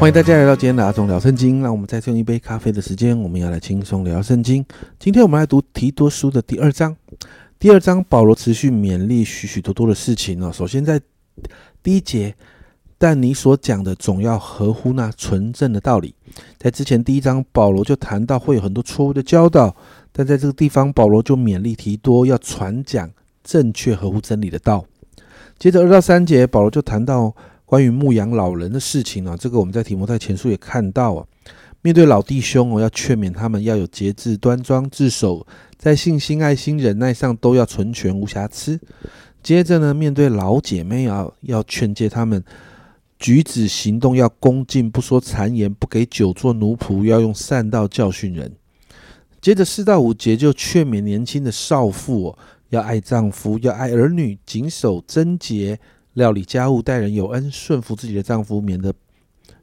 欢迎大家来到今天的阿忠聊圣经。让我们再次用一杯咖啡的时间，我们要来轻松聊圣经。今天我们来读提多书的第二章。第二章，保罗持续勉励许许多多的事情哦。首先在第一节，但你所讲的总要合乎那纯正的道理。在之前第一章，保罗就谈到会有很多错误的教导，但在这个地方，保罗就勉励提多要传讲正确合乎真理的道。接着二到三节，保罗就谈到。关于牧羊老人的事情啊，这个我们在提摩太前书也看到啊。面对老弟兄哦，要劝勉他们要有节制、端庄、自守，在信心、爱心、忍耐上都要纯全无瑕疵。接着呢，面对老姐妹啊，要劝诫他们举止行动要恭敬，不说谗言，不给酒做奴仆，要用善道教训人。接着四到五节就劝勉年轻的少妇哦，要爱丈夫，要爱儿女，谨守贞洁。料理家务、待人有恩、顺服自己的丈夫，免得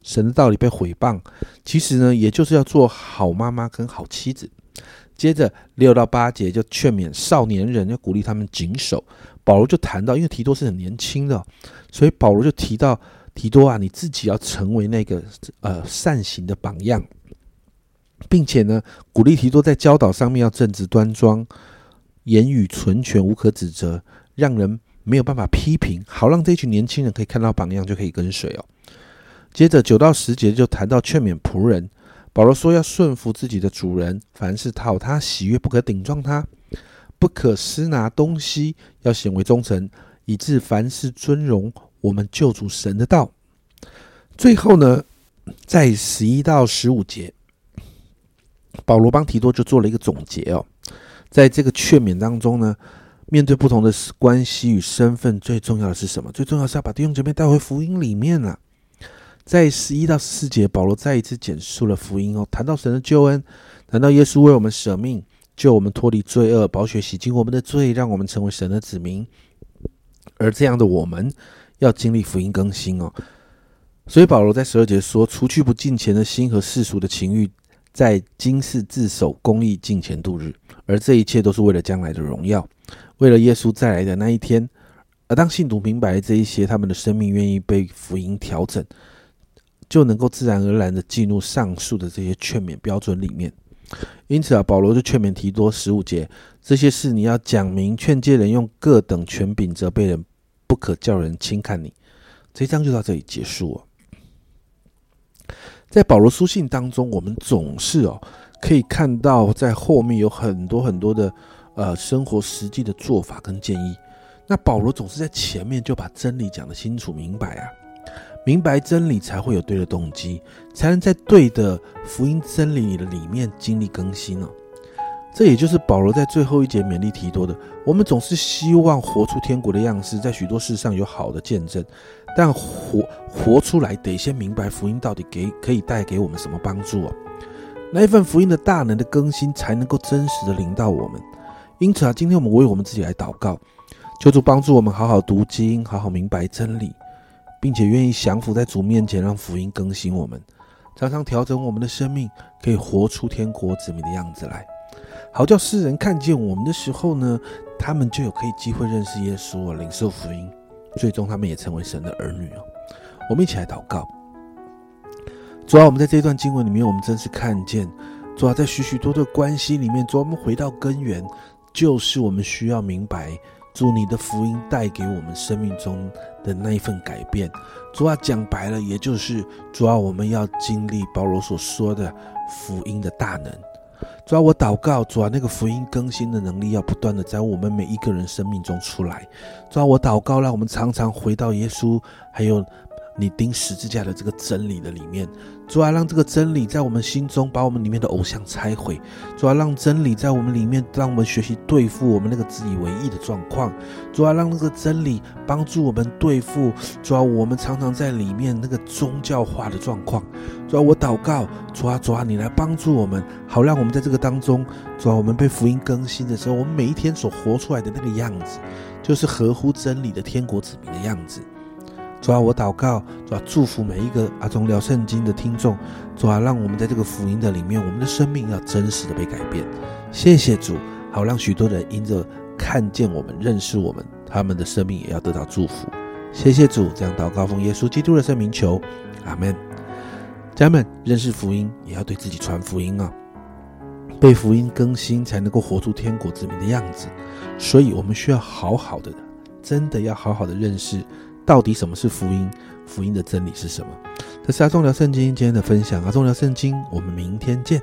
神的道理被毁谤。其实呢，也就是要做好妈妈跟好妻子。接着六到八节就劝勉少年人，要鼓励他们谨守。保罗就谈到，因为提多是很年轻的，所以保罗就提到提多啊，你自己要成为那个呃善行的榜样，并且呢，鼓励提多在教导上面要正直端庄，言语纯全，无可指责，让人。没有办法批评，好让这群年轻人可以看到榜样，就可以跟随哦。接着九到十节就谈到劝勉仆人，保罗说要顺服自己的主人，凡事讨他喜悦，不可顶撞他，不可私拿东西，要显为忠诚，以致凡事尊荣我们救主神的道。最后呢，在十一到十五节，保罗帮提多就做了一个总结哦，在这个劝勉当中呢。面对不同的关系与身份，最重要的是什么？最重要是要把弟兄姐妹带回福音里面啊。在十一到十四节，保罗再一次简述了福音哦，谈到神的救恩，谈到耶稣为我们舍命，救我们脱离罪恶，宝血洗净我们的罪，让我们成为神的子民。而这样的我们，要经历福音更新哦。所以保罗在十二节说：“除去不敬虔的心和世俗的情欲，在今世自守公义，敬钱度日。而这一切都是为了将来的荣耀。”为了耶稣再来的那一天，而当信徒明白这一些，他们的生命愿意被福音调整，就能够自然而然的进入上述的这些劝勉标准里面。因此啊，保罗就劝勉提多十五节，这些事你要讲明，劝诫人用各等权柄责备人，不可叫人轻看你。这一章就到这里结束哦。在保罗书信当中，我们总是哦可以看到，在后面有很多很多的。呃，生活实际的做法跟建议，那保罗总是在前面就把真理讲得清楚明白啊，明白真理才会有对的动机，才能在对的福音真理里的里面经历更新呢。这也就是保罗在最后一节勉励提多的：我们总是希望活出天国的样式，在许多事上有好的见证，但活活出来得先明白福音到底给可以带给我们什么帮助啊？那一份福音的大能的更新，才能够真实的领到我们。因此啊，今天我们为我们自己来祷告，求主帮助我们好好读经，好好明白真理，并且愿意降服在主面前，让福音更新我们，常常调整我们的生命，可以活出天国子民的样子来，好叫世人看见我们的时候呢，他们就有可以机会认识耶稣啊，领受福音，最终他们也成为神的儿女哦。我们一起来祷告，主啊，我们在这段经文里面，我们真是看见，主啊，在许许多多的关系里面，主啊，我们回到根源。就是我们需要明白，主你的福音带给我们生命中的那一份改变。主啊，讲白了，也就是主啊，我们要经历保罗所说的福音的大能。主啊，我祷告，主啊，那个福音更新的能力要不断的在我们每一个人生命中出来。主啊，我祷告，让我们常常回到耶稣，还有。你钉十字架的这个真理的里面，主啊，让这个真理在我们心中把我们里面的偶像拆毁；主啊，让真理在我们里面，让我们学习对付我们那个自以为意的状况；主啊，让那个真理帮助我们对付主啊，我们常常在里面那个宗教化的状况。主啊，我祷告，主啊，主啊，你来帮助我们，好让我们在这个当中，主啊，我们被福音更新的时候，我们每一天所活出来的那个样子，就是合乎真理的天国子民的样子。主啊，我祷告，主啊，祝福每一个阿忠聊圣经的听众，主啊，让我们在这个福音的里面，我们的生命要真实的被改变。谢谢主，好让许多人因着看见我们、认识我们，他们的生命也要得到祝福。谢谢主，这样祷告奉耶稣基督的圣名求，阿门。家人们认识福音，也要对自己传福音啊！被福音更新，才能够活出天国之民的样子。所以，我们需要好好的，真的要好好的认识，到底什么是福音，福音的真理是什么。这是阿忠聊圣经今天的分享，阿忠聊圣经，我们明天见。